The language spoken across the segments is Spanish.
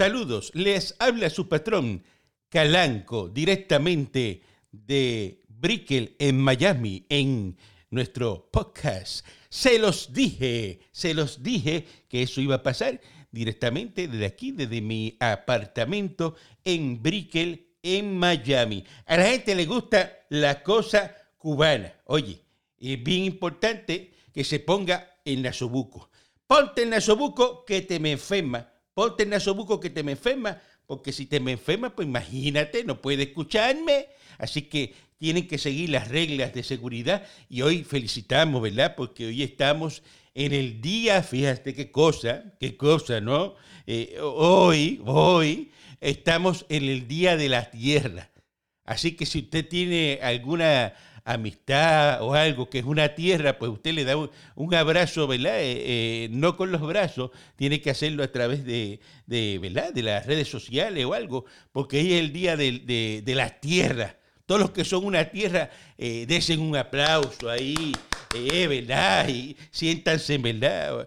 Saludos, les habla su patrón Calanco directamente de Brickell en Miami en nuestro podcast. Se los dije, se los dije que eso iba a pasar directamente desde aquí, desde mi apartamento en Brickell en Miami. A la gente le gusta la cosa cubana. Oye, es bien importante que se ponga el nasobuco. Ponte el nasobuco que te me enferma. Ponte el nasobuco que te me enferma. Porque si te me enferma, pues imagínate, no puede escucharme. Así que tienen que seguir las reglas de seguridad. Y hoy felicitamos, ¿verdad? Porque hoy estamos en el día, fíjate qué cosa, qué cosa, ¿no? Eh, hoy, hoy estamos en el Día de la Tierra. Así que si usted tiene alguna amistad o algo que es una tierra, pues usted le da un, abrazo, ¿verdad? Eh, eh, no con los brazos, tiene que hacerlo a través de, ¿verdad? de las redes sociales o algo, porque hoy es el día de, de, la tierra. Todos los que son una tierra, eh, desen un aplauso ahí, eh, ¿verdad? Y siéntanse, ¿verdad?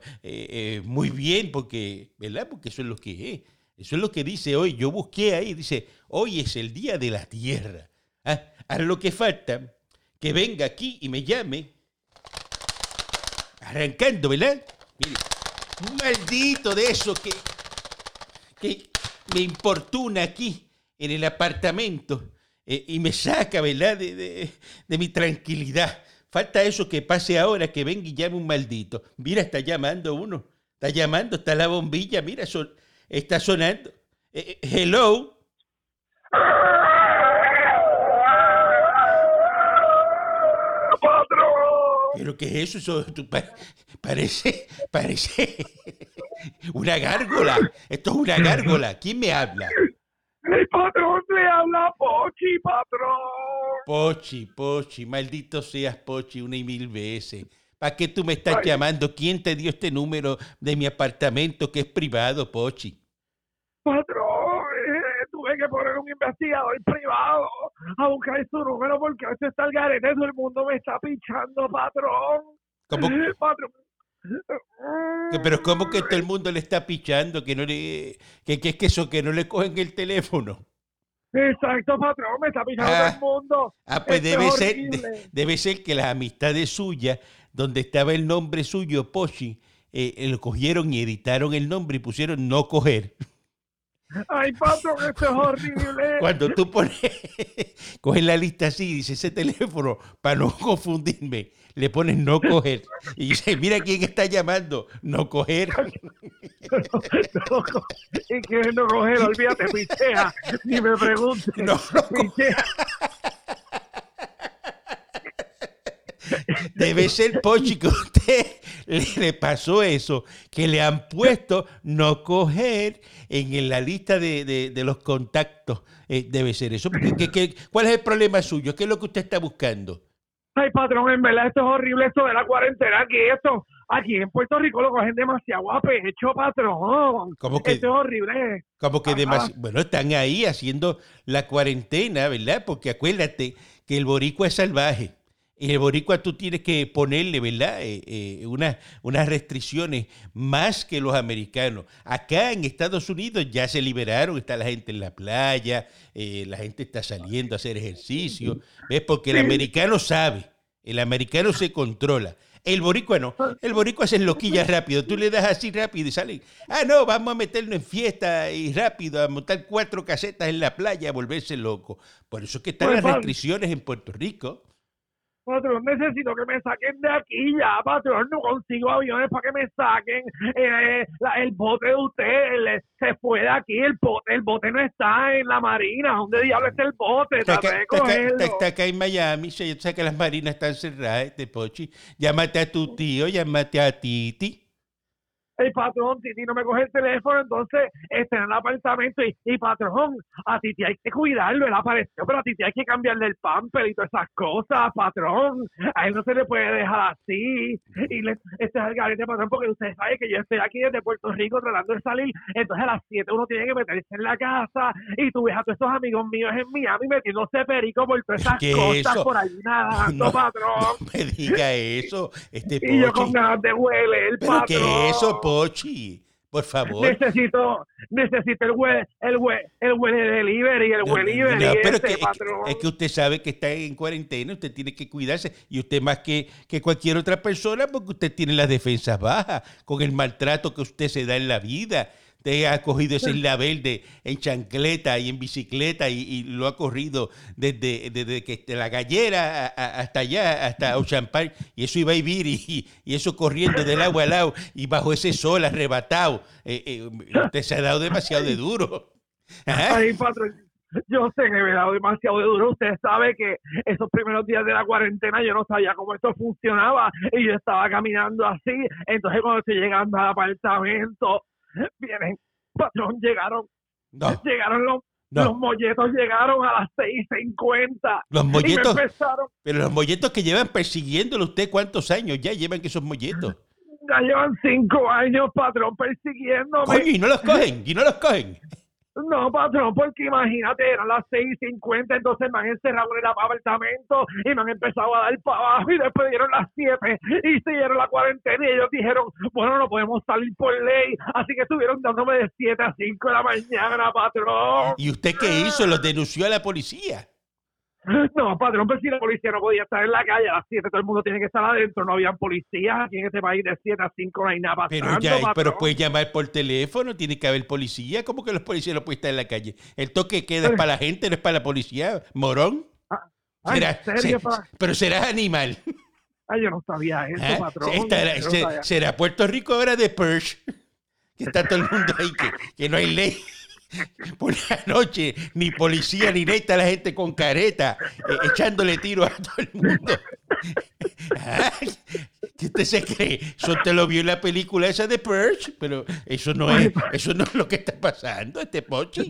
muy bien, porque, ¿verdad? Porque eso es lo que es. Eso es lo que dice hoy. Yo busqué ahí, dice, hoy es el día de la tierra. Ah, ahora lo que falta que venga aquí y me llame, arrancando, ¿verdad? Mire, un maldito de eso que, que me importuna aquí en el apartamento eh, y me saca, ¿verdad? De, mi tranquilidad. Falta eso que pase ahora, que venga y llame un maldito. Mira, está llamando uno. Está llamando, está la bombilla, mira, está sonando. Eh, eh, hello. ¿Pero qué es eso? parece, parece una gárgola. Esto es una gárgola. ¿Quién me habla? El patrón le habla Pochi, patrón. Pochi, Pochi, maldito seas Pochi una y mil veces. ¿Para qué tú me estás llamando? ¿Quién te dio este número de mi apartamento que es privado, Pochi? Patrón, eh, tuve que poner un investigador privado a buscar su número porque a está el garete, todo el mundo me está pinchando, patrón. ¿Cómo? Patrón. Pero ¿cómo que todo el mundo le está pichando? Que no le, que, que es que eso, que no le cogen el teléfono. Exacto, patrón, me está pichando todo el ah. mundo. Ah, pues debe ser, debe ser que las amistades suyas, donde estaba el nombre suyo, Pochi, eh, lo cogieron y editaron el nombre y pusieron no coger. Ay, patrón, esto es horrible. Cuando tú pones, coges la lista así y dice ese teléfono, para no confundirme, le pones no coger. Y dice, mira quién está llamando, no coger. y que no coger, olvídate, pichea, ni me preguntes. No, no Debe ser Pochi que usted le, pasó eso, que le han puesto no coger en la lista de, los contactos. Eh, debe ser eso. cuál es el problema suyo? ¿Qué es lo que usted está buscando? Ay, patrón, en verdad esto es horrible, esto de la cuarentena aquí, esto, aquí en Puerto Rico lo cogen demasiado a pecho, patrón. ¿Cómo que, esto es horrible. Como que demasiado, bueno, están ahí haciendo la cuarentena, ¿verdad? Porque acuérdate que el boricua es salvaje. Y el boricua tú tienes que ponerle, ¿verdad? Eh, eh, unas restricciones más que los americanos. Acá en Estados Unidos ya se liberaron, está la gente en la playa, eh, la gente está saliendo a hacer ejercicio, ¿ves? Porque el americano sabe, el americano se controla. El boricua no. El boricua hace loquillas rápido. Tú le das así rápido y sale. Ah, no, vamos a meterlo en fiesta y rápido, a montar cuatro casetas en la playa, a volverse loco. Por eso es que están pues las restricciones en Puerto Rico. Patrón, necesito que me saquen de aquí ya, patrón. No consigo aviones para que me saquen. Eh, el bote de usted se fue de aquí. El bote, el bote no está en la marina. ¿Dónde diablos está el bote? Está, está, acá en Miami. Yo sé que las marinas están cerradas, este pochi. Llámate a tu tío, llámate a Titi el patrón, Titi no me coge el teléfono, entonces está en el apartamento y, y patrón, a Titi hay que cuidarlo, él apareció, pero a Titi hay que cambiarle el pamper y todas esas cosas, patrón, a él no se le puede dejar así, y le, este es el garete, patrón, porque usted sabe que yo estoy aquí desde Puerto Rico tratando de salir, entonces a las 7 uno tiene que meterse en la casa, y tú ves a todos esos amigos míos en Miami metiéndose perico por todas esas cosas por ahí nadando, patrón. No me diga eso, este Y yo con ganas de huele, el patrón. ¿Qué eso, Por favor. Necesito, necesito el hue, el hue, el hue delivery, el No, hue no, delivery, no, pero ese, es que, es que usted sabe que está en cuarentena, usted tiene que cuidarse y usted más que, que cualquier otra persona porque usted tiene las defensas bajas con el maltrato que usted se da en la vida. Usted ha cogido ese label de en chancleta y en bicicleta y, y lo ha corrido desde, desde que la gallera hasta allá, hasta Ocean Park, y eso iba a vivir y, y eso corriendo del agua al lado y bajo ese sol arrebatado. Eh, eh, usted se ha dado demasiado de duro. Ajá. Ay, patrón, yo sé que me he dado demasiado de duro. Usted sabe que esos primeros días de la cuarentena yo no sabía cómo esto funcionaba y yo estaba caminando así. Entonces, cuando estoy llegando al apartamento, vienen, patrón, llegaron, No, llegaron los, no. los molletos, llegaron a las 6.50. Los molletos, empezaron, pero los molletos que llevan persiguiéndolo usted, ¿cuántos años ya llevan que esos molletos? ya llevan cinco años, patrón, persiguiéndome. Coño, y no los cogen, y no los cogen. No, patrón, porque imagínate, eran las seis y cincuenta, entonces me han encerrado en el apartamento y me han empezado a dar para abajo y después dieron las siete y siguieron la cuarentena y ellos dijeron, bueno, no podemos salir por ley, así que estuvieron dándome de siete a cinco de la mañana, patrón. ¿Y usted qué hizo? ¿Los denunció a la policía? No, patrón, pero si la policía no podía estar en la calle a las siete, todo el mundo tiene que estar adentro, no habían policías aquí en este país de siete a cinco, no hay nada pasando, Pero ya, pero patrón. puede llamar por teléfono, tiene que haber policía. ¿Cómo que los policías no pueden estar en la calle? El toque queda es para la gente, no es para la policía. Morón. Ay, Será- ¿en serio, se- pa? pero serás animal. Ay, yo no sabía eso, ¿eh? patrón. No se- será Puerto Rico ahora de Perch. Que está todo el mundo ahí, que, que no hay ley. Por la noche, ni policía ni nada, está la gente con careta, eh, echándole tiro a todo el mundo. ¿Qué usted se cree? Eso te lo vio en la película esa de Perch, pero eso no es, eso no es lo que está pasando, este pochi.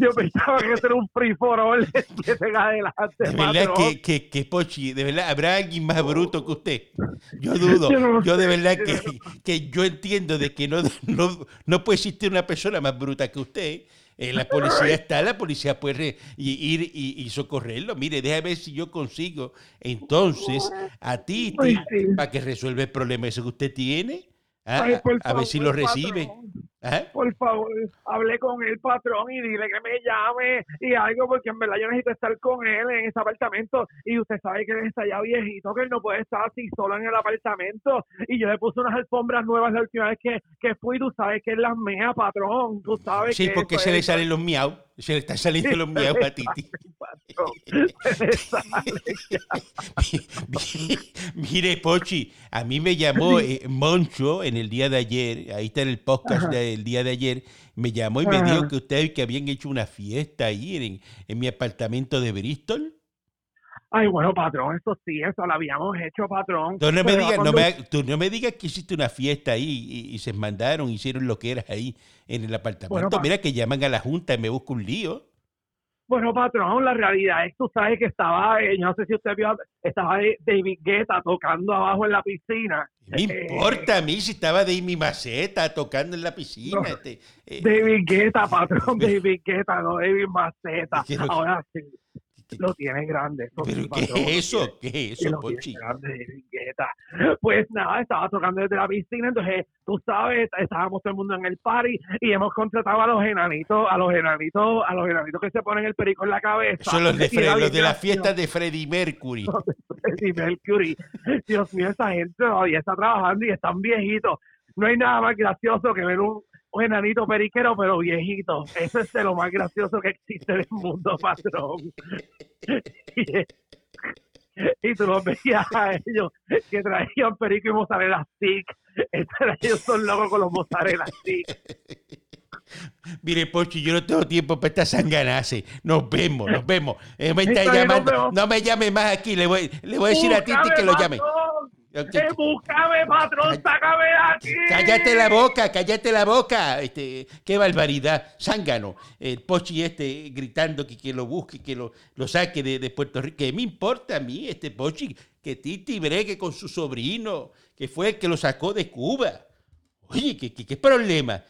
Yo pensaba que era un free for all en adelante, De verdad que, que, que Pochi, de verdad, ¿habrá alguien más bruto que usted? Yo dudo. Yo no Yo de verdad que, que yo entiendo de que no, no, no puede existir una persona más bruta que usted. Eh, la policía está, la policía puede ir y, y socorrerlo. Mire, déjame ver si yo consigo entonces a sí. para que resuelva el problema ese que usted tiene. Ah, a- a, ver si lo recibe. Ajá. Por favor, hable con el patrón y dile que me llame y algo, porque en verdad yo necesito estar con él en ese apartamento. Y usted sabe que él está ya viejito, que él no puede estar así solo en el apartamento. Y yo le puse unas alfombras nuevas la última vez que, que fui, tú sabes que es las mea, patrón. Tú sabes Sí, que porque se le salen los miau. Se le están saliendo los miau a Titi. Mire, Pochi, a mí me llamó eh, Moncho en el día de ayer, ahí está en el podcast del día de ayer, me llamó y me Ajá. dijo que ustedes que habían hecho una fiesta ahí en, en mi apartamento de Bristol. Ay, bueno, patrón, eso sí, eso lo habíamos hecho, patrón. Entonces no me digas, no me, tú no me digas que hiciste una fiesta ahí y, y se mandaron, hicieron lo que era ahí en el apartamento. Bueno, Mira que llaman a la junta y me busca un lío. Bueno, patrón, la realidad es, tú sabes que estaba, eh, yo no sé si usted vio, estaba David Guetta tocando abajo en la piscina. Me Eh, importa a mí si estaba mi maceta tocando en la piscina. No. este, eh, David Guetta, patrón, David Guetta, no David Maceta. ¿Qué es lo que- Ahora sí, ¿qué- lo tiene grande. ¿Pero qué es eso? ¿Qué es eso, Pochi? Pues nada, estaba tocando desde la piscina, entonces tú sabes, estábamos todo el mundo en el party y hemos contratado a los enanitos, a los enanitos, a los enanitos que se ponen el perico en la cabeza. Son los de, era los de las gracioso. fiestas de Freddie Mercury. Freddie Mercury. Dios mío, esa gente todavía está trabajando y están viejitos. No hay nada más gracioso que ver un, un enanito periquero, pero viejito. Eso es de lo más gracioso que existe en el mundo, patrón. Y, tú los veías a ellos que traían perico y mozzarella stick. Ellos son locos con los mozzarella stick. Mire, Pochi, yo no tengo tiempo para esta sanganase. Nos vemos, nos vemos. Eh, me está llamando. vemos. No me llame más aquí. Le voy, le voy a decir a Titi que lo llame. Eh, búscame, patrón, sácame de aquí. Cállate la boca, cállate la boca. Este, qué barbaridad. Zángano. El Pochi este gritando que, que lo busque, que lo, lo saque de, de Puerto Rico. ¿Qué me importa a mí este Pochi? Que Titi bregue con su sobrino, que fue el que lo sacó de Cuba. Oye, ¿qué, qué, qué problema?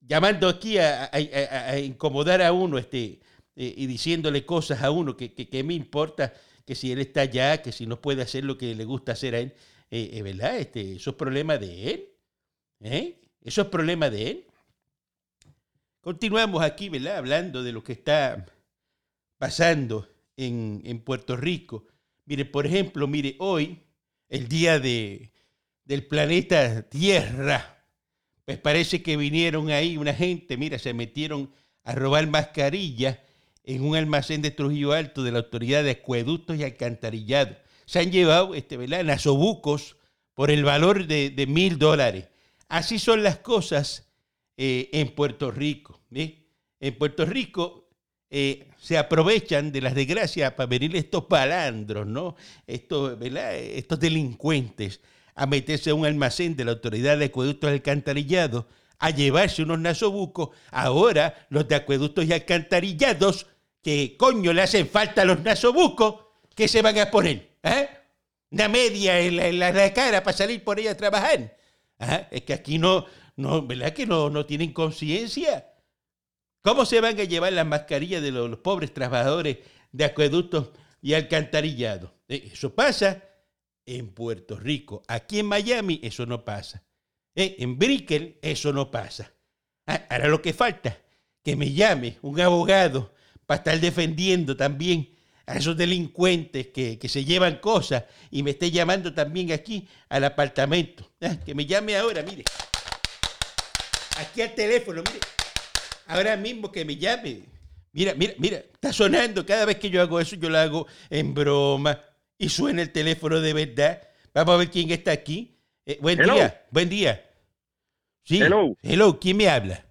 Llamando aquí a, a- a- a incomodar a uno este, eh, y diciéndole cosas a uno que, que, que me importa que si él está allá, que si no puede hacer lo que le gusta hacer a él. Eh, eh, ¿Verdad? Este, eso es problema de él. ¿Eh? Eso es problema de él. continuamos aquí, ¿verdad? Hablando de lo que está pasando en, en Puerto Rico. Mire, por ejemplo, mire, hoy, el día de, del planeta Tierra, pues parece que vinieron ahí una gente, mira, se metieron a robar mascarillas en un almacén de Trujillo Alto de la Autoridad de Acueductos y Alcantarillado. Se han llevado, este, ¿verdad?, nasobucos por el valor de mil dólares. Así son las cosas eh, en Puerto Rico. En Puerto Rico eh, se aprovechan de las desgracias para venir estos palandros, ¿no? Estos, estos delincuentes a meterse a un almacén de la Autoridad de Acueductos y Alcantarillados a llevarse unos nasobucos. Ahora los de Acueductos y Alcantarillados, que coño le hacen falta a los nasobucos, ¿qué se van a poner? ¿Eh? Una media en la, cara para salir por ella a trabajar. Es que aquí no, no, ¿verdad que no, no tienen conciencia? ¿Cómo se van a llevar las mascarillas de los, pobres trabajadores de acueductos y alcantarillados? Eh, eso pasa en Puerto Rico. Aquí en Miami eso no pasa. Eh, en Brickell eso no pasa. Ah, ahora lo que falta, que me llame un abogado para estar defendiendo también a esos delincuentes que, se llevan cosas y me esté llamando también aquí al apartamento. Ah, que me llame ahora, mire. Aquí al teléfono, mire. Ahora mismo que me llame. Mira, mira, mira, está sonando. Cada vez que yo hago eso, yo lo hago en broma. Y suena el teléfono de verdad. Vamos a ver quién está aquí. Eh, buen día, buen día. Sí. Hello. Hello, ¿quién me habla?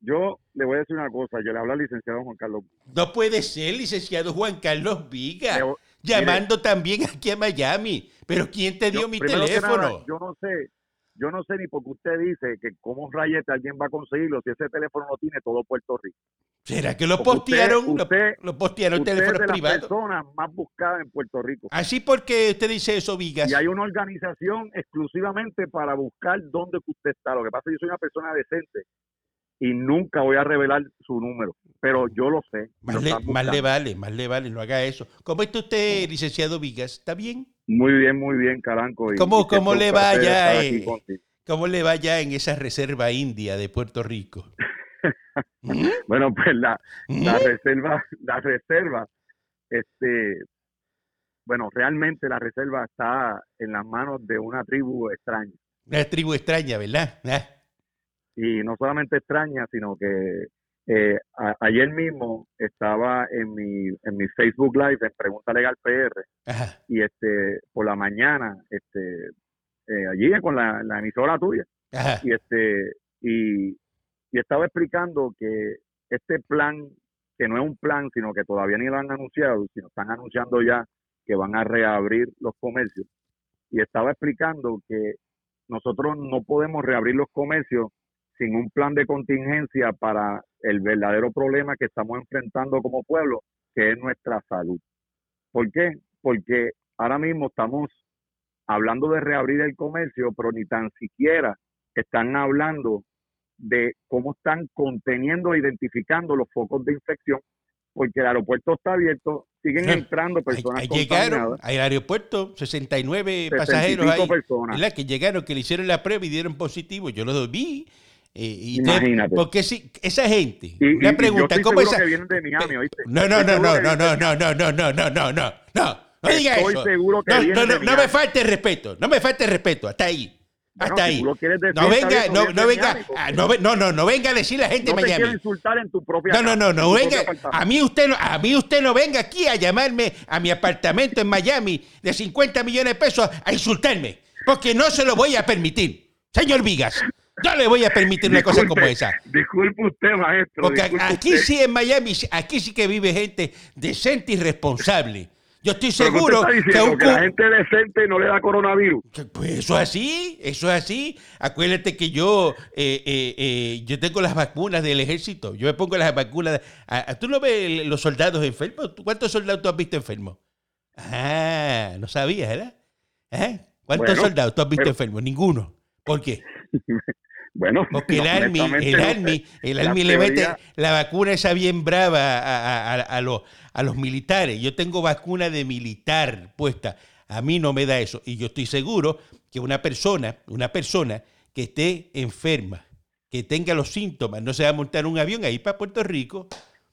Yo le voy a decir una cosa, yo le hablo al licenciado Juan Carlos. No puede ser, licenciado Juan Carlos Viga, llamando también aquí a Miami. Pero ¿quién te dio mi teléfono? yo no sé, yo no sé ni por qué usted dice que cómo rayete alguien va a conseguirlo si ese teléfono lo tiene todo Puerto Rico. ¿Será que lo postearon? Usted, lo, postearon usted teléfono es de privado. las personas más buscadas en Puerto Rico. Así porque usted dice eso, Vigas. Y hay una organización exclusivamente para buscar dónde usted está. Lo que pasa es que yo soy una persona decente y nunca voy a revelar su número, pero yo lo sé. Más, le, vale, más le vale, no haga eso. ¿Cómo está usted, licenciado Vigas? ¿Está bien? Muy bien, muy bien, Caranco. ¿Cómo, cómo le vaya? ¿Cómo le vaya en esa reserva india de Puerto Rico? ¿Mm? bueno, pues la, ¿Mm? la reserva, la reserva, este, bueno, realmente la reserva está en las manos de una tribu extraña. Una tribu extraña, ¿verdad? ¿Ah? Y no solamente extraña, sino que eh, ayer mismo estaba en mi, en mi Facebook Live en Pregunta Legal PR y este por la mañana este eh, allí con la, emisora tuya. Y este y, y estaba explicando que este plan que no es un plan sino que todavía ni lo han anunciado sino están anunciando ya que van a reabrir los comercios. Y estaba explicando que nosotros no podemos reabrir los comercios sin un plan de contingencia para el verdadero problema que estamos enfrentando como pueblo, que es nuestra salud. ¿Por qué? Porque ahora mismo estamos hablando de reabrir el comercio, pero ni tan siquiera están hablando de cómo están conteniendo e identificando los focos de infección, porque el aeropuerto está abierto, siguen entrando personas llegaron al aeropuerto 69 pasajeros ahí, personas. que llegaron, que le hicieron la prueba y dieron positivo, yo lo vi y Imagínate. porque si esa gente, una pregunta, ¿cómo esa? No, no, no, no, no, no, no, no, no, no, no, no, no, no, no diga eso. Seguro que no, no, no, me falte respeto, no me falte respeto, hasta ahí. Hasta ahí. No venga, no, no venga, no, no, no, no venga a decir la gente no Miami. Te insultar en tu propia No, no, no, no venga. A mí usted no, a mí usted no venga aquí a llamarme a mi apartamento en Miami de 50 millones de pesos a insultarme, porque no se lo voy a permitir. Señor Vigas. Yo le voy a permitir una cosa como esa. Disculpe usted, maestro. Porque aquí sí en Miami, aquí sí que vive gente decente y responsable. Yo estoy seguro que, a la gente decente no le da coronavirus. Pues eso es así, eso es así. Acuérdate que yo eh, eh, eh, yo tengo las vacunas del ejército. Yo me pongo las vacunas. ¿Tú no ves los soldados enfermos? ¿Cuántos soldados tú has visto enfermos? Ah, no sabías, ¿verdad? ¿Cuántos soldados tú has visto enfermos? Ninguno. ¿Por qué? Bueno, porque el Army, el Army, el Army le mete la vacuna esa bien brava a, los, a los militares. Yo tengo vacuna de militar puesta. A mí no me da eso. Y yo estoy seguro que una persona, una persona que esté enferma, que tenga los síntomas no se va a montar un avión ahí para Puerto Rico.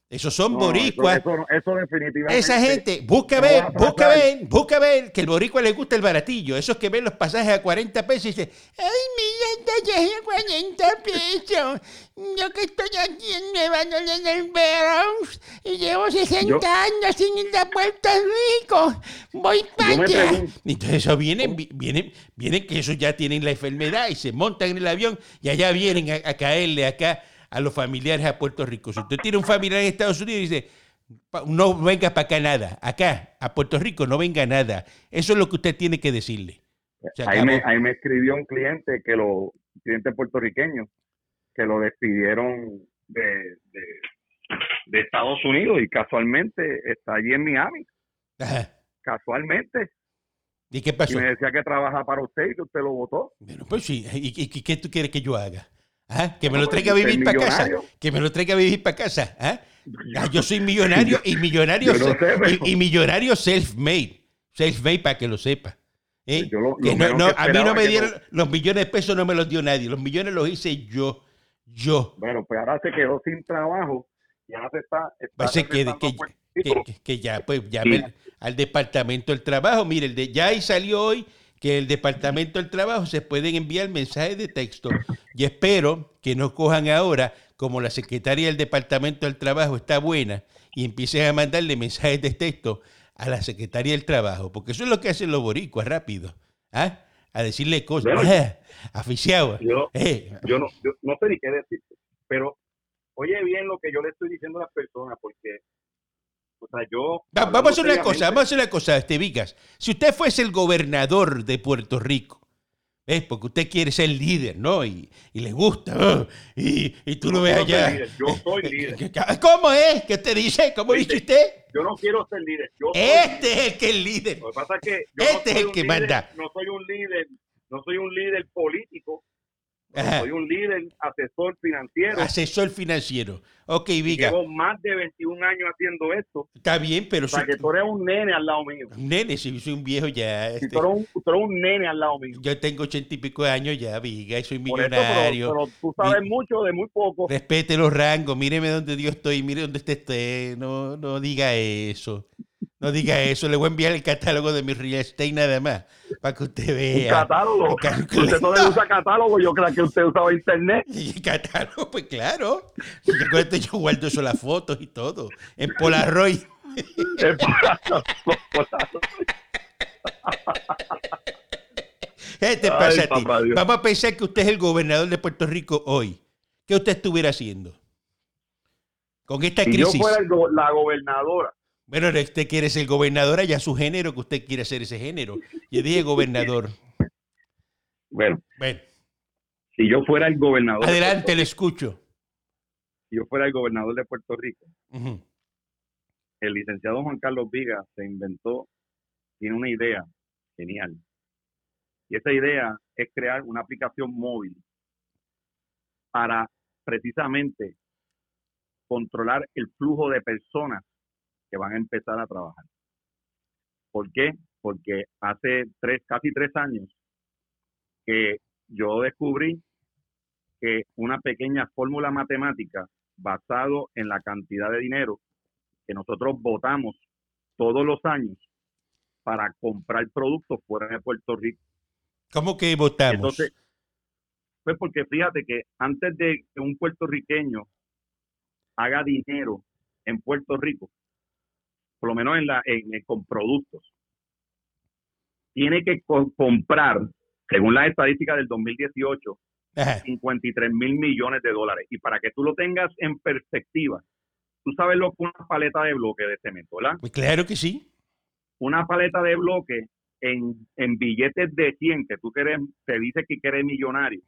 Esos son boricuas. Eso, definitivamente. Esa gente, busca ver, busca ver, busca ver que el boricua le gusta el baratillo. Esos que ven los pasajes a 40 pesos y dicen, ay, mira, ya es a 40 pesos. Yo que estoy aquí en Nueva York en el Bronx y llevo 60 años sin ir a Puerto Rico. Voy para allá. Entonces eso vienen, vienen, vienen que esos ya tienen la enfermedad y se montan en el avión y allá vienen a caerle acá a los familiares a Puerto Rico. Si usted tiene un familiar en Estados Unidos y dice, no venga para acá nada, acá, a Puerto Rico, no venga nada. Eso es lo que usted tiene que decirle. Ahí me, ahí me, escribió un cliente que los clientes puertorriqueños que lo despidieron de, de, Estados Unidos y casualmente está allí en Miami. Casualmente. ¿Y qué pasó? Y me decía que trabaja para usted y que usted lo votó. Bueno, pues sí. ¿Y, y qué tú quieres que yo haga? ¿Ah? Que me lo traiga a vivir para casa. Que me lo traiga a vivir para casa. ¿ah? Ah, yo soy millonario y millonario, y, millonario self-made. Self-made para que lo sepa. ¿eh? a mí no me dieron los millones de pesos, no me los dio nadie. Los millones los hice yo. Yo. Bueno, pues ahora se quedó sin trabajo y ahora se está. está que, que, ya, pues, llame al departamento del trabajo. Mire, el de, ya ahí salió hoy que el Departamento del Trabajo se pueden enviar mensajes de texto y espero que no cojan ahora, como la secretaria del Departamento del Trabajo está buena, y empiecen a mandarle mensajes de texto a la secretaria del Trabajo, porque eso es lo que hacen los boricuas rápido, ¿ah? a decirle cosas, aficiado. Yo, eh. yo, no, no sé ni qué decir, pero oye bien lo que yo le estoy diciendo a las personas, porque yo... vamos a hacer una cosa, vamos a hacer una cosa, este Vicas. Si usted fuese el gobernador de Puerto Rico, ¿ves? Porque usted quiere ser líder, ¿no? Y, le gusta, y, y, tú lo ves allá. Yo soy líder. ¿Cómo es? ¿Qué te dice? ¿Cómo dice usted? Yo no quiero ser líder. este es el que es líder. Lo que pasa es que este es el que manda. No soy un líder, no soy un líder político soy un líder, asesor financiero. Asesor financiero. Ok, Viga. Llevo más de 21 años haciendo esto. Está bien, pero... Para que tú eres un nene al lado mío. Un nene, si soy un viejo ya. Este. tú, eres un, nene al lado mío. Yo tengo ochenta y pico de años ya, Viga, y soy millonario. pero, tú sabes mucho de muy poco. Respete los rangos, míreme donde Dios estoy, mire donde esté. No, no diga eso. No diga eso, le voy a enviar el catálogo de mi real estate nada más, para que usted vea. ¿Un catálogo? Usted no le usa catálogo, yo creo que usted usaba internet. ¿Y catálogo? Pues claro. Recuerde, yo guardo eso las fotos y todo, en Polaroid. En Polaroid. ¿Qué te pasa a ti? Vamos a pensar que usted es el gobernador de Puerto Rico hoy. ¿Qué usted estuviera haciendo? Con esta crisis. Si yo fuera la gobernadora, bueno, usted quiere ser gobernador, ya su género, que usted quiere ser ese género. Yo dije gobernador. Bueno. Si yo fuera el gobernador. Adelante, le escucho. Si yo fuera el gobernador de Puerto Rico, el licenciado Juan Carlos Viga se inventó, tiene una idea genial. Y esa idea es crear una aplicación móvil para precisamente controlar el flujo de personas que van a empezar a trabajar. ¿Por qué? Porque hace tres, casi tres años que yo descubrí que una pequeña fórmula matemática basado en la cantidad de dinero que nosotros votamos todos los años para comprar productos fuera de Puerto Rico. ¿Cómo que votamos? Entonces, pues porque fíjate que antes de que un puertorriqueño haga dinero en Puerto Rico, por lo menos en la, en, con productos, tiene que comprar, según las estadísticas del 2018, 53 mil millones de dólares. Y para que tú lo tengas en perspectiva, tú sabes lo que una paleta de bloque de cemento, ¿verdad? Pues claro que sí. Una paleta de bloque en, en billetes de 100, que tú quieres, te dice que eres millonario.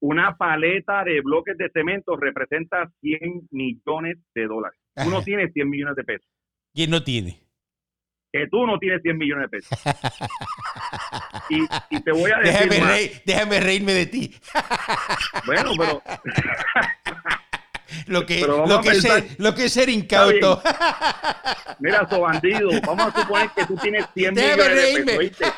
Una paleta de bloques de cemento representa 100 millones de dólares. Uno tiene 100 millones de pesos. ¿Quién no tiene? Que tú no tienes 100 millones de pesos. y, te voy a decir. Déjame, déjame reírme de ti. bueno, pero. lo que, lo que, ser, lo que es ser incauto. Mira, so bandido, vamos a suponer que tú tienes 100 millones de pesos,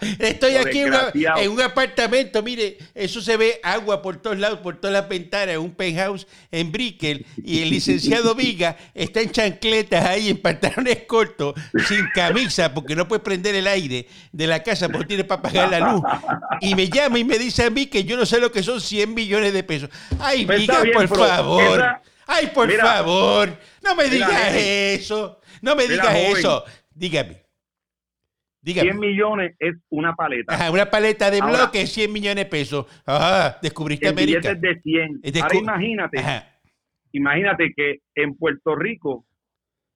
Estoy aquí en, un apartamento, mire, eso se ve agua por todos lados, por todas las ventanas, un penthouse en Brickell, y el licenciado Viga está en chancletas ahí, en pantalones cortos, sin camisa, porque no puede prender el aire de la casa porque tiene para pagar la luz. Y me llama y me dice a mí que yo no sé lo que son 100 millones de pesos. Ay, pues Viga, por favor. Ay, por favor. No me digas eso. No me digas eso. Dígame. Dígame. 100 millones es una paleta. Ajá, una paleta de bloques, 100 millones de pesos. Ajá, descubriste América. de 100. Ahora imagínate, imagínate que en Puerto Rico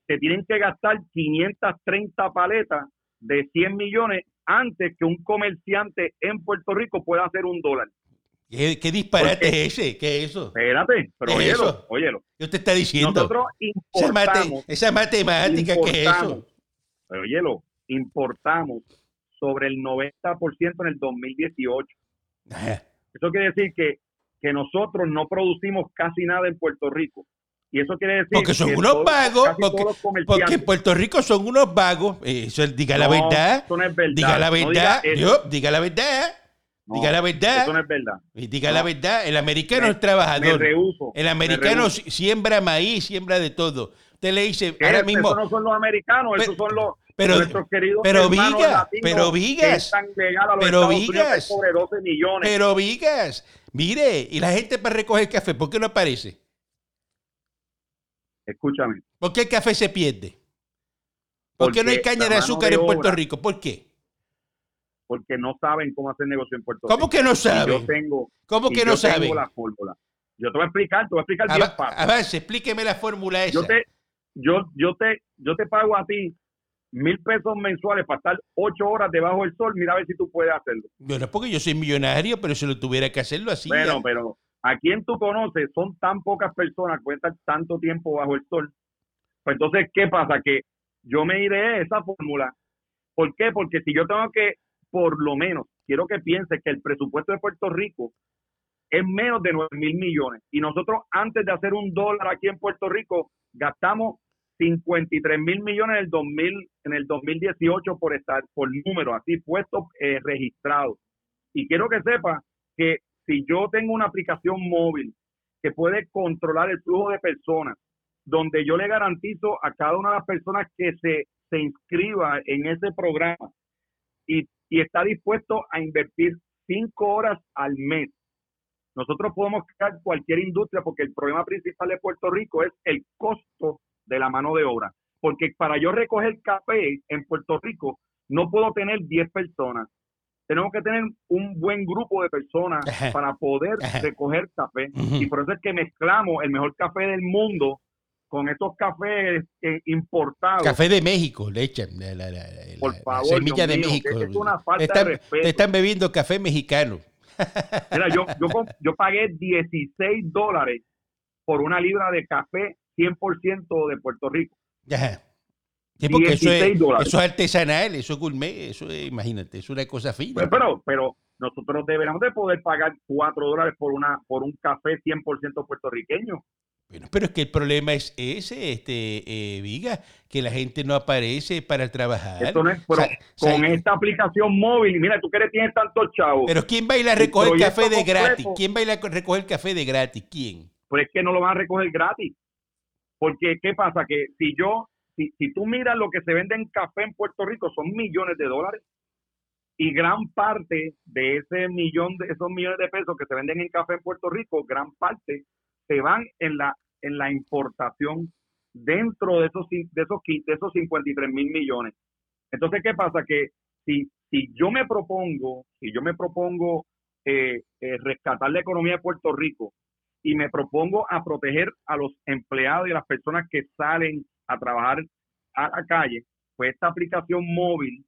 se tienen que gastar 530 paletas de 100 millones antes que un comerciante en Puerto Rico pueda hacer un dólar. ¿Qué, disparate es ese? ¿Qué es eso? Espérate, pero óyelo, óyelo. Yo te está diciendo. Nosotros importamos. Esa, matemática, ¿qué es eso? Pero óyelo, importamos sobre el 90% en el 2018. Eso quiere decir que, que nosotros no producimos casi nada en Puerto Rico. Y eso quiere decir porque son unos vagos, porque, en Puerto Rico son unos vagos. Eso, diga la verdad. Eso no es verdad. Diga la verdad. diga la verdad diga la verdad. Eso no es verdad. Diga la verdad. El americano es trabajador. el americano siembra maíz, siembra de todo. Usted le dice ahora mismo. Esos no son los americanos, esos son los. Pero, nuestros queridos pero vigas, pero vigas, pero vigas, sobre 12 millones. pero vigas, mire, y la gente para recoger café, ¿por qué no aparece? Escúchame. ¿Por qué el café se pierde? ¿Por qué no hay caña de azúcar en Puerto Rico? ¿Por qué? Porque no saben cómo hacer negocio en Puerto Rico. ¿Cómo que no saben? Yo tengo, ¿Cómo que no saben? la fórmula. Yo te voy a explicar, te voy a explicar bien fácil. A ver, explíqueme la fórmula esa. Yo te, yo, yo te, yo te pago a ti mil pesos mensuales para estar ocho horas debajo del sol, mira a ver si tú puedes hacerlo. Bueno, porque yo soy millonario, pero si lo tuviera que hacerlo así. Bueno, pero a quien tú conoces son tan pocas personas que pueden estar tanto tiempo bajo el sol. Pues entonces, ¿qué pasa? Que yo me iré esa fórmula. ¿Por qué? Porque si yo tengo que por lo menos, quiero que piense que el presupuesto de Puerto Rico es menos de 9 mil millones. Y nosotros, antes de hacer un dólar aquí en Puerto Rico, gastamos 53 mil millones en el, 2000, en el 2018 por estar, por número, así puestos eh, registrados. Y quiero que sepa que si yo tengo una aplicación móvil que puede controlar el flujo de personas, donde yo le garantizo a cada una de las personas que se, se inscriba en ese programa y y está dispuesto a invertir cinco horas al mes. Nosotros podemos crear cualquier industria porque el problema principal de Puerto Rico es el costo de la mano de obra. Porque para yo recoger café en Puerto Rico no puedo tener 10 personas. Tenemos que tener un buen grupo de personas para poder recoger café. Y por eso es que mezclamos el mejor café del mundo con estos cafés eh, importados. Café de México, le echan. La, Por favor, semilla de México. Es una falta están, de respeto. están bebiendo café mexicano. Mira, yo, yo, yo pagué 16 dólares por una libra de café 100% de Puerto Rico. Ya. porque eso es, eso es, artesanal, eso es gourmet, eso es, imagínate, es una cosa fina. Pues, pero, pero nosotros deberíamos de poder pagar 4 dólares por una por un café 100% puertorriqueño. Bueno, pero es que el problema es ese, este, eh, Viga, que la gente no aparece para trabajar. con esta aplicación móvil, mira, tú quieres tienes tantos chavos. Pero ¿quién va a ir a recoger café de gratis? ¿Quién va a ir a recoger café de gratis? ¿Quién? Pues es que no lo van a recoger gratis. Porque, ¿qué pasa? Que si yo, si, si tú miras lo que se vende en café en Puerto Rico, son millones de dólares. Y gran parte de ese millón, de esos millones de pesos que se venden en café en Puerto Rico, gran parte se van en la, en la importación dentro de esos, de esos, de esos 53 mil millones. Entonces, ¿qué pasa? Que si, si yo me propongo, si yo me propongo eh, eh, rescatar la economía de Puerto Rico y me propongo a proteger a los empleados y a las personas que salen a trabajar a la calle, pues esta aplicación móvil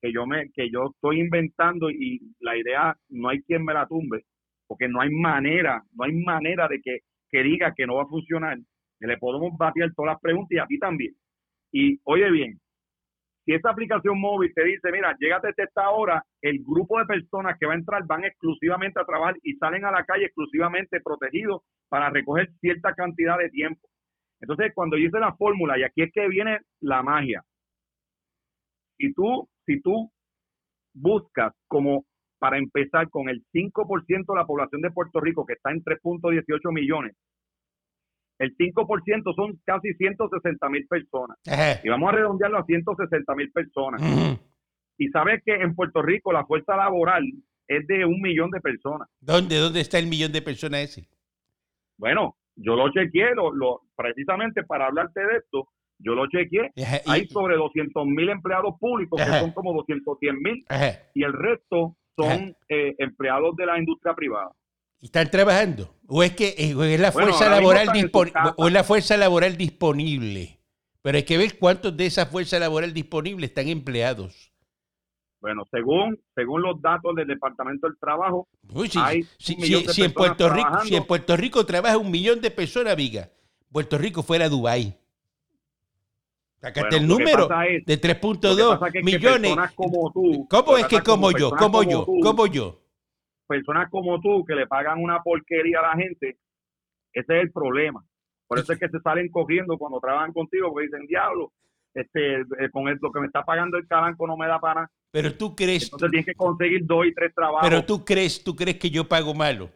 que yo me que yo estoy inventando y la idea no hay quien me la tumbe porque no hay manera, no hay manera de que, que diga que no va a funcionar. le podemos batir todas las preguntas y a ti también. Y oye bien, si esa aplicación móvil te dice, mira, llégate a esta hora, el grupo de personas que va a entrar van exclusivamente a trabajar y salen a la calle exclusivamente protegidos para recoger cierta cantidad de tiempo. Entonces, cuando yo hice la fórmula, y aquí es que viene la magia, si tú, si tú buscas como para empezar con el 5% de la población de Puerto Rico, que está en 3.18 millones, el 5% son casi 160 mil personas. Y vamos a redondearlo a 160 mil personas. Y sabes que en Puerto Rico la fuerza laboral es de un millón de personas. ¿Dónde, dónde está el millón de personas ese? Bueno, yo lo chequeé, lo, precisamente para hablarte de esto, yo lo chequeé. Hay sobre 200 mil empleados públicos, que son como 210 mil, y el resto son eh, empleados de la industria privada. ¿Y están trabajando? ¿O es que eh, es la fuerza laboral o es la fuerza laboral disponible? Pero hay que ver cuántos de esa fuerza laboral disponible están empleados. Bueno, según según los datos del Departamento del Trabajo, hay si, en Puerto Rico, si en Puerto Rico trabaja un millón de personas, viga, Puerto Rico fuera Dubái. Sacaste el número de 3.2 millones. como tú, ¿Cómo es que como, yo? Como, yo? como yo? Personas como tú que le pagan una porquería a la gente, ese es el problema. Por eso es que se salen corriendo cuando trabajan contigo, porque dicen, diablo, este, eh, con lo que me está pagando el calanco no me da para nada. Pero tú crees... Entonces tienes que conseguir dos y tres trabajos. Pero tú crees, tú crees que yo pago malo.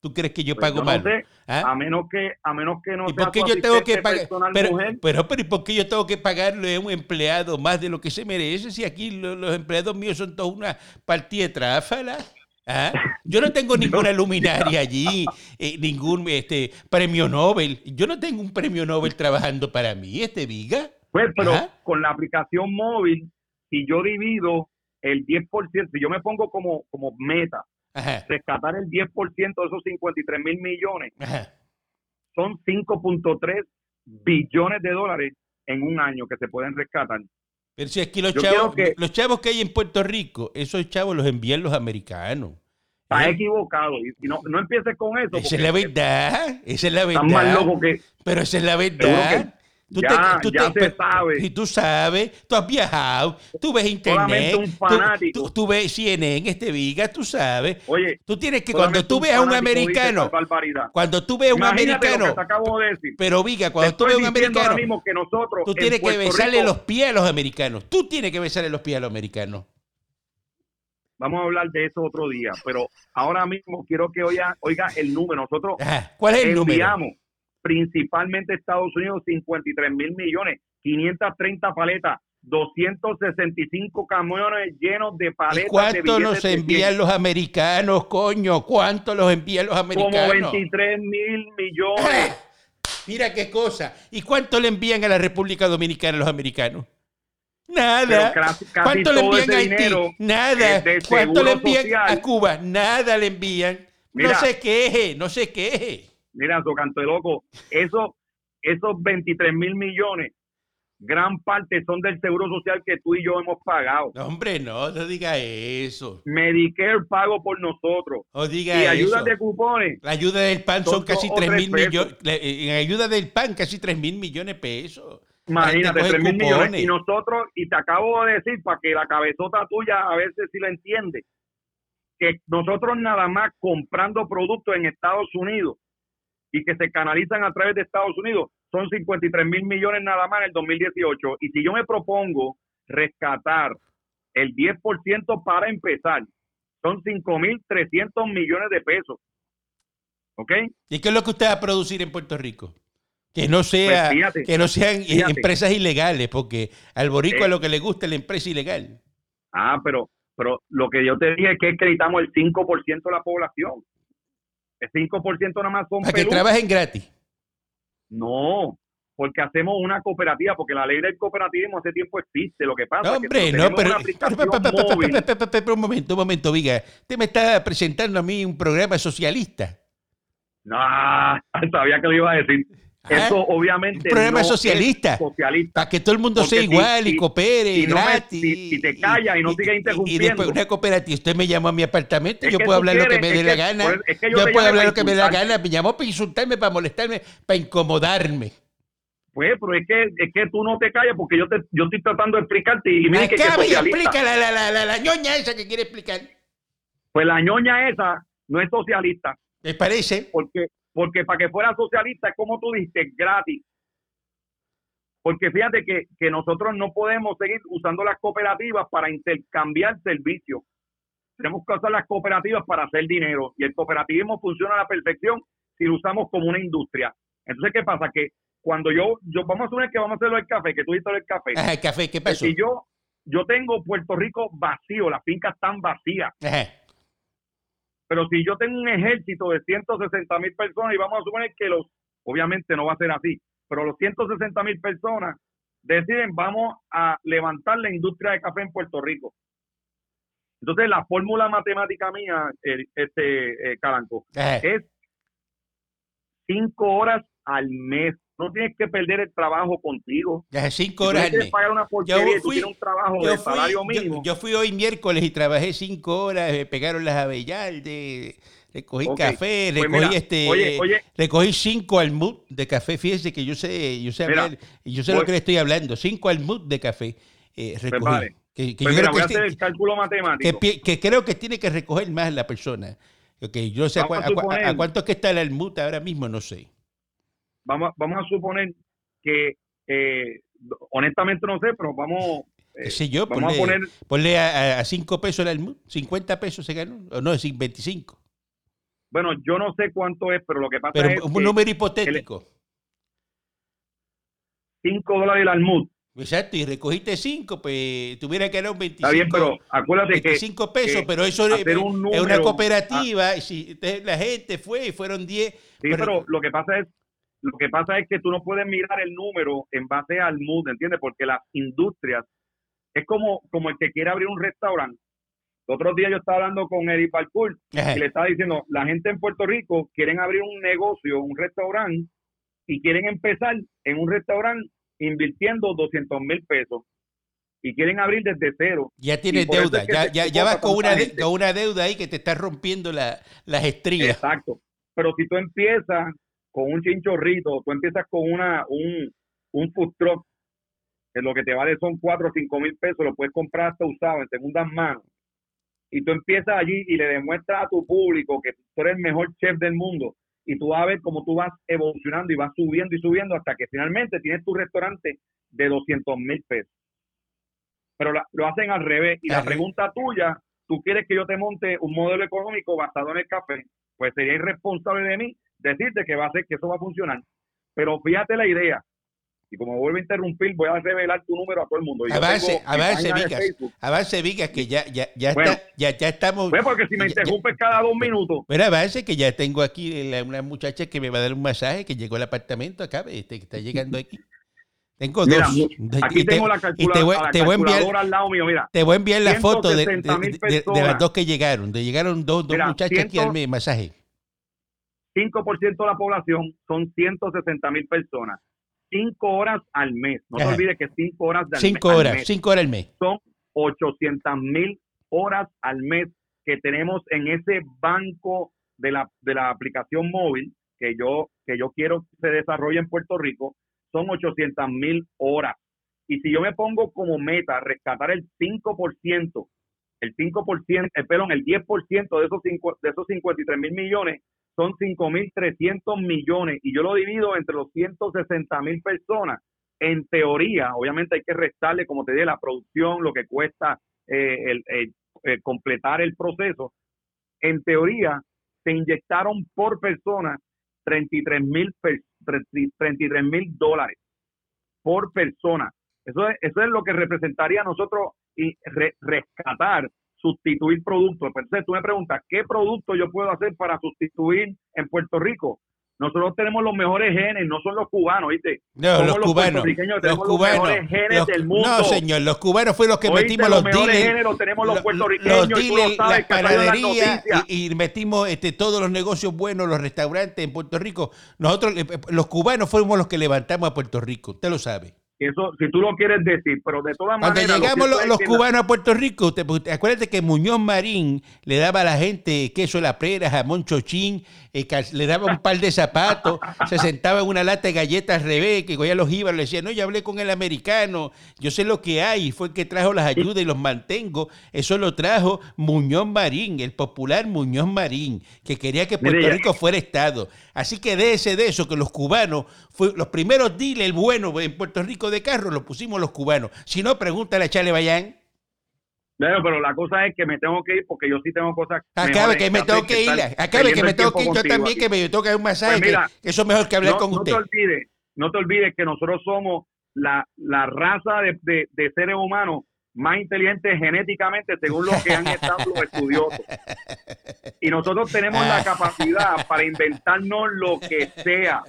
¿Tú crees que yo pues pago mal? ¿Ah? A menos que a menos que no ¿Y por qué yo tengo que pagar? Pero, pero, pero, ¿y por qué yo tengo que pagarle a un empleado más de lo que se merece si aquí los, empleados míos son todos una partida de tráfala? ¿Ah? Yo no tengo ninguna luminaria allí, eh, ningún este, premio Nobel. Yo no tengo un premio Nobel trabajando para mí, este Viga. Pues, pero con la aplicación móvil, si yo divido el 10%, si yo me pongo como, como meta rescatar el 10% de esos 53 mil millones, son 5.3 billones de dólares en un año que se pueden rescatar. Pero si aquí los chavos, que, los chavos que hay en Puerto Rico, esos chavos los envían los americanos. Estás ¿Eh? equivocado. Y no, no empieces con eso. Esa es la verdad. Esa es la verdad. más loco que. Pero esa es la verdad. Tú ya, te, tú ya te, se sabe. Y tú sabes, tú has viajado, tú ves internet, un fanático. Tú, tú, ves CNN, este Viga, tú sabes. Oye, tú tienes que cuando tú ves a un americano, cuando tú ves a un americano, pero Viga, cuando tú ves a un americano, que nosotros tú tienes que besarle los pies a los americanos. Tú tienes que besarle los pies a los americanos. Vamos a hablar de eso otro día, pero ahora mismo quiero que oiga, oiga el número. Nosotros ¿Cuál es el enviamos, número? Principalmente Estados Unidos, 53 mil millones, 530 paletas, 265 camiones llenos de paletas. ¿Y ¿Cuánto nos envían los americanos, coño? ¿Cuánto los envían los americanos? Como 23 mil millones. Mira qué cosa. ¿Y cuánto le envían a la República Dominicana los americanos? Nada. ¿Cuánto le envían a Haití? Nada. ¿Cuánto le envían a Cuba? Nada le envían. no se queje, no se queje mira, su canto de loco, esos, esos 23 mil millones, gran parte son del seguro social que tú y yo hemos pagado. hombre, no, no diga eso. Medicare pago por nosotros. No diga y ayuda de cupones. La ayuda del pan son, casi 3 mil millones. En ayuda del pan, casi 3 mil millones de pesos. Imagínate, 3 mil millones. Y nosotros, y te acabo de decir, para que la cabezota tuya a veces sí la entiende, que nosotros nada más comprando productos en Estados Unidos y que se canalizan a través de Estados Unidos son 53 mil millones nada más en el 2018. Y si yo me propongo rescatar el 10% para empezar, son 5.300 millones de pesos. ¿Ok? ¿Y qué es lo que usted va a producir en Puerto Rico? Que no, sea, pues que no sean empresas ilegales, porque al boricua eh. lo que le gusta es la empresa ilegal. Ah, pero, pero lo que yo te dije es que acreditamos el 5% de la población. El 5% nada más son Para que trabajen gratis. No, porque hacemos una cooperativa, porque la ley del cooperativismo hace tiempo existe. Lo que pasa hombre, es que no, pero, pero, un momento, un momento, Viga. Usted me está presentando a mí un programa socialista. No, sabía que lo iba a decir. Ah, Eso obviamente. Un programa socialista. socialista. Para que todo el mundo sea igual y coopere y gratis. Si, te callas y no sigas interrumpiendo. Y después una cooperativa. Usted me llama a mi apartamento. yo puedo hablar lo que me dé la gana. yo, puedo hablar lo que me dé la gana. Me llamó para insultarme, para molestarme, para incomodarme. Pues, pero es que, es que tú no te callas porque yo, te, yo estoy tratando de explicarte. Y mira que, que explica la, la, la, la, ñoña esa que quiere explicar. Pues la ñoña esa no es socialista. ¿Me parece? Porque porque para que fuera socialista, como tú dijiste, gratis. Porque fíjate que, que nosotros no podemos seguir usando las cooperativas para intercambiar servicios. Tenemos que usar las cooperativas para hacer dinero y el cooperativismo funciona a la perfección si lo usamos como una industria. Entonces, ¿qué pasa? Que cuando yo, yo vamos a suponer que vamos a hacerlo el café, que tú dices el café. el café, ¿qué pasó? Si yo, yo tengo Puerto Rico vacío, las fincas están vacías. Pero si yo tengo un ejército de 160 mil personas y vamos a suponer que los, obviamente no va a ser así, pero los 160 mil personas deciden vamos a levantar la industria de café en Puerto Rico. Entonces la fórmula matemática mía, este eh, Calanco, es cinco horas al mes. No tienes que perder el trabajo contigo. Ya cinco horas al mes. pagar una porquería yo fui, un trabajo de salario mínimo. Yo, fui hoy miércoles y trabajé cinco horas, me pegaron las avellaldes, recogí café, pues recogí este, recogí cinco almud de café. Fíjese que yo sé, yo sé hablar, yo sé lo que le estoy hablando. Cinco almud de café eh, pues recogí. Que, que pues voy a hacer el cálculo matemático. Que, creo que tiene que recoger más la persona. Okay, yo sé a, cuánto es que está el almud ahora mismo, no sé vamos, vamos a suponer que, eh, honestamente no sé, pero vamos... Eh, yo, vamos a poner... Ponle a, 5 pesos el almud, 50 pesos se ganó, o no, es 25. Bueno, yo no sé cuánto es, pero lo que pasa pero es. Un número hipotético. 5 dólares el almud. Exacto, y recogiste 5, pues tuviera que dar un 25. Está bien, pero acuérdate 25 pesos, pero eso es, una cooperativa, y si la gente fue y fueron 10. Sí, pero lo que pasa es lo que pasa es que tú no puedes mirar el número en base al mood, ¿entiendes? Porque las industrias es como, como el que quiere abrir un restaurante. El otro día yo estaba hablando con Eric Balcour y le estaba diciendo, la gente en Puerto Rico quieren abrir un negocio, un restaurante, y quieren empezar en un restaurante invirtiendo 200 mil pesos y quieren abrir desde cero. Ya tienes deuda, ya, ya, ya vas con una, con una deuda ahí que te está rompiendo la, las estrías. Exacto, pero si tú empiezas con un chinchorrito, tú empiezas con una un, un food truck, que lo que te vale son 4 o 5 mil pesos, lo puedes comprar hasta usado en segundas manos. Y tú empiezas allí y le demuestras a tu público que tú eres el mejor chef del mundo. Y tú vas a ver cómo tú vas evolucionando y vas subiendo y subiendo hasta que finalmente tienes tu restaurante de 200 mil pesos. Pero lo hacen al revés. Y la pregunta tuya, ¿tú quieres que yo te monte un modelo económico basado en el café? Pues sería irresponsable de mí decirte que va a ser que eso va a funcionar. Pero fíjate la idea. Y como vuelvo a interrumpir, voy a revelar tu número a todo el mundo. avance, avance, Vicas. Avance, Vicas, que ya, ya, ya, está, ya, ya estamos. Bueno, porque si me interrumpes cada dos minutos. Bueno, avance, que ya tengo aquí una muchacha que me va a dar un masaje, que llegó al apartamento acá, este, que está llegando aquí. Tengo dos. Aquí tengo la, calculadora, te voy, a enviar, al lado mío, mira. Te voy a enviar la foto de, de, de, las dos que llegaron. De llegaron dos, dos muchachas aquí al masaje. 5% de la población son 160 mil personas. 5 horas al mes. No te olvides que 5 horas al cinco horas, 5 horas al mes. Son 800 mil horas al mes que tenemos en ese banco de la, de la aplicación móvil que yo, que yo quiero que se desarrolle en Puerto Rico. Son 800 mil horas. Y si yo me pongo como meta rescatar el 5%, el 5%, eh, perdón, el 10% de esos, cinco, de esos 53 mil millones, son 5.300 millones y yo lo divido entre los 160 mil personas. En teoría, obviamente hay que restarle, como te dije, la producción, lo que cuesta eh, el, eh, completar el proceso. En teoría, se inyectaron por persona 33 mil 33 mil dólares por persona. Eso es, eso es lo que representaría a nosotros y rescatar sustituir productos. Entonces tú me preguntas, ¿qué producto yo puedo hacer para sustituir en Puerto Rico? Nosotros tenemos los mejores genes, no son los cubanos, ¿viste? No, los, cubanos. Los cubanos. mejores genes del mundo. No, señor, los cubanos fueron los que metimos los, los mejores genes los tenemos los, puertorriqueños. Los dealers, la panadería y, metimos este, todos los negocios buenos, los restaurantes en Puerto Rico. Nosotros, eh, los cubanos fuimos los que levantamos a Puerto Rico, usted lo sabe. Eso, si tú lo quieres decir, pero de todas maneras. Cuando llegamos los, cubanos a Puerto Rico, usted, acuérdate que Muñoz Marín le daba a la gente queso la prera, jamón chochín, eh, le daba un par de zapatos, se sentaba en una lata de galletas al revés, que cogía los iba, le decía, no, yo hablé con el americano, yo sé lo que hay, fue el que trajo las ayudas y los mantengo. Eso lo trajo Muñoz Marín, el popular Muñoz Marín, que quería que Puerto Rico fuera Estado. Así que déjese de eso, que los cubanos, fue, los primeros el bueno en Puerto Rico de carro los pusimos los cubanos. Si no, pregúntale a Chale Bayán. Pero, pero la cosa es que me tengo que ir porque yo sí tengo cosas. Acabe que me tengo que ir. Acabe que me tengo que ir yo también, que me tengo que un masaje. Pues eso es mejor que hablar con usted. No te olvides, no te olvides que nosotros somos la, la raza de, de, de seres humanos más inteligentes genéticamente según lo que han estado los estudiosos. Y nosotros tenemos la capacidad para inventarnos lo que sea.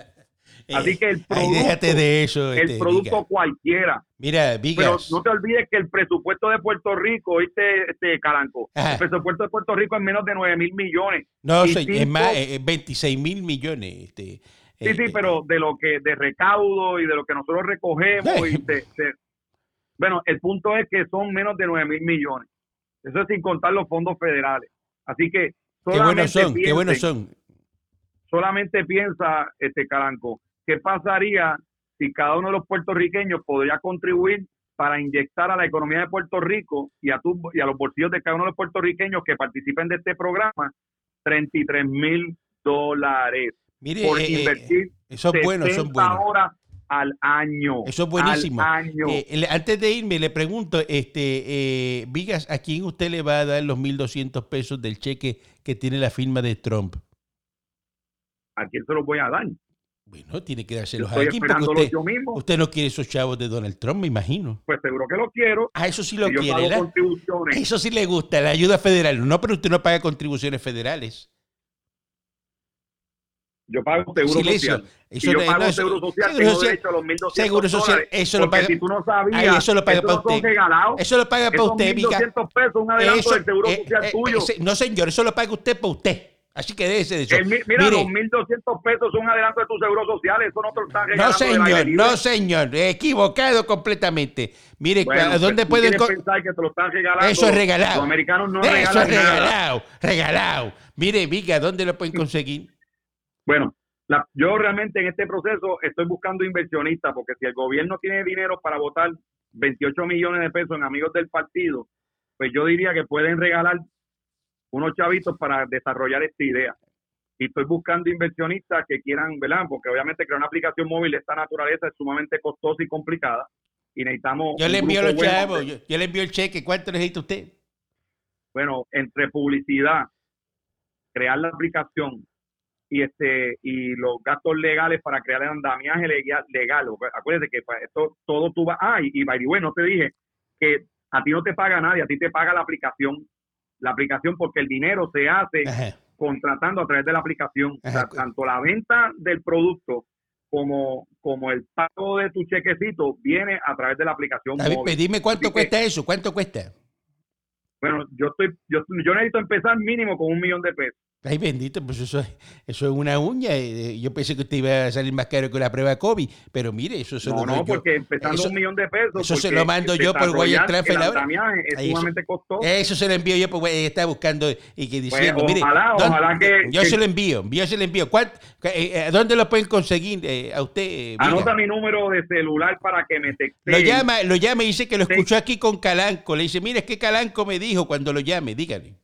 Así que el producto, de eso, el este, producto cualquiera. Mira, Pero no te olvides que el presupuesto de Puerto Rico, este, este Caranco, el presupuesto de Puerto Rico es menos de 9 mil millones. No, es más, es 26 mil millones. Este, sí, sí, eh, pero de lo que, de recaudo y de lo que nosotros recogemos y bueno, el punto es que son menos de 9 mil millones. Eso es sin contar los fondos federales. Así que qué buenos son, qué buenos son. Solamente piensa, este Caranco, ¿qué pasaría si cada uno de los puertorriqueños podría contribuir para inyectar a la economía de Puerto Rico y a, y a los bolsillos de cada uno de los puertorriqueños que participen de este programa 33 mil dólares Mire, por eh, eh, invertir eso es bueno, son buenos. horas al año. Eso es buenísimo. Eh, antes de irme, le pregunto, este, Vigas, ¿a quién usted le va a dar los 1.200 pesos del cheque que tiene la firma de Trump? ¿A quién se los voy a dar? Bueno, tiene que dárselos a alguien porque usted, mismo. usted no quiere esos chavos de Donald Trump, me imagino. Pues seguro que lo quiero. Ah, eso sí lo quiere, Eso sí le gusta, la ayuda federal. No, pero usted no paga contribuciones federales. Yo pago seguro social. Eso, yo pago seguro social, tengo derecho a los 1.200 Seguro social, eso lo paga. si tú no sabías, eso lo paga para usted. eso lo paga para usted, 1.200 pesos, un adelanto del seguro eh, social eh, tuyo. no, señor, eso lo paga usted para usted. Así que déjese de eso. mira, los 1.200 pesos son adelanto de tu seguro social. Eso no te lo están regalando. No, señor, no, señor. Equivocado completamente. Mire, bueno, ¿dónde pueden pensar que te lo están regalando? Eso es regalado. Los americanos no Eso es regalado, regalado. Mire, Viga, ¿dónde lo pueden conseguir? Bueno, la, yo realmente en este proceso estoy buscando inversionistas, porque si el gobierno tiene dinero para votar 28 millones de pesos en amigos del partido, pues yo diría que pueden regalar unos chavitos para desarrollar esta idea. Y estoy buscando inversionistas que quieran, ¿verdad? Porque obviamente crear una aplicación móvil de esta naturaleza es sumamente costosa y complicada. Y necesitamos. Yo le envío los chavos, yo, le envío el cheque. ¿Cuánto necesita usted? Bueno, entre publicidad, crear la aplicación y este y los gastos legales para crear el andamiaje legal, legal. acuérdate que esto todo tú vas ah y, y by no te dije que a ti no te paga nadie a ti te paga la aplicación la aplicación porque el dinero se hace contratando a través de la aplicación. tanto la venta del producto como, como el pago de tu chequecito viene a través de la aplicación. móvil. dime cuánto cuesta eso, cuánto cuesta. Bueno, yo estoy, yo, yo necesito empezar mínimo con un millón de pesos. Ay, bendito, pues eso, eso es una uña. Eh, yo pensé que usted iba a salir más caro que la prueba COVID, pero mire, eso se no, lo No, porque empezando un millón de pesos. Eso se lo mando yo por Wire Transfer. Es sumamente costoso. Eso se lo envío yo por Está buscando y que pues, diciendo, mire. Ojalá, ojalá que. Yo se lo envío, yo se lo envío. Eh, eh, ¿Dónde lo pueden conseguir a usted? Anota mi número de celular para que me texte. Lo llama, lo llama y dice que lo escuchó aquí con Calanco. Le dice, mire, es que Calanco me dijo cuando lo llame, dígale.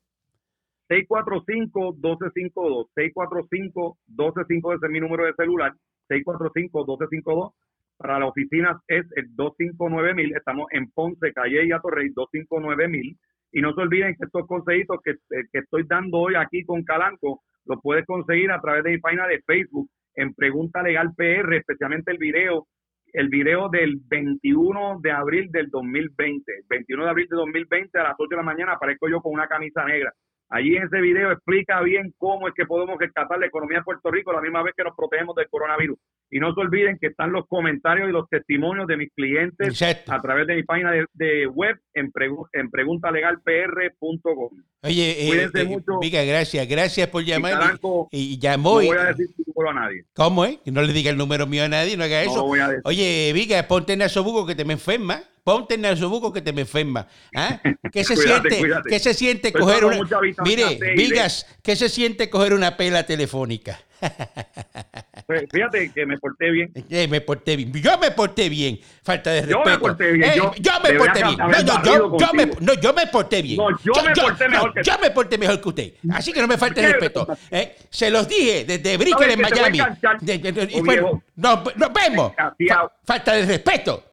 645-1252. 645-1252 es mi número de celular. 645-1252. Para las oficinas es el 259000. Estamos en Ponce, Calle y Atorrey, 259000. Y no se olviden que estos consejitos que, eh, que estoy dando hoy aquí con Calanco, los puedes conseguir a través de mi página de Facebook en Pregunta Legal PR, especialmente el video el video del 21 de abril del 2020. 21 de abril de 2020 a las 8 de la mañana aparezco yo con una camisa negra. Allí en ese video explica bien cómo es que podemos rescatar la economía de Puerto Rico a la misma vez que nos protegemos del coronavirus. Y no se olviden que están los comentarios y los testimonios de mis clientes a través de mi página de, web en, en preguntalegalpr.com. Oye, eh, Cuídense eh, mucho. gracias. Gracias por llamar. Y, llamó. voy a decir tu número a nadie. ¿Cómo es? Que no le diga el número mío a nadie, no haga eso. Oye, Viga, ponte en nasobuco que te me enferma. Ponte en nasobuco que te me enferma. ¿Ah? ¿Qué se siente? ¿Qué se siente coger una... Mire, Vigas, ¿qué se siente coger una pela telefónica? Pues fíjate que me porté bien. Eh, me porté bien. Yo me porté bien. Falta de respeto. Yo me porté bien. Eh, yo, me porté bien. No, yo, yo, me, no, yo me porté bien. No, yo, me porté mejor que Yo me porté mejor que usted. Así que no me falte respeto. Eh, se los dije desde Brickell en Miami. y bueno, nos, nos vemos. Falta de respeto.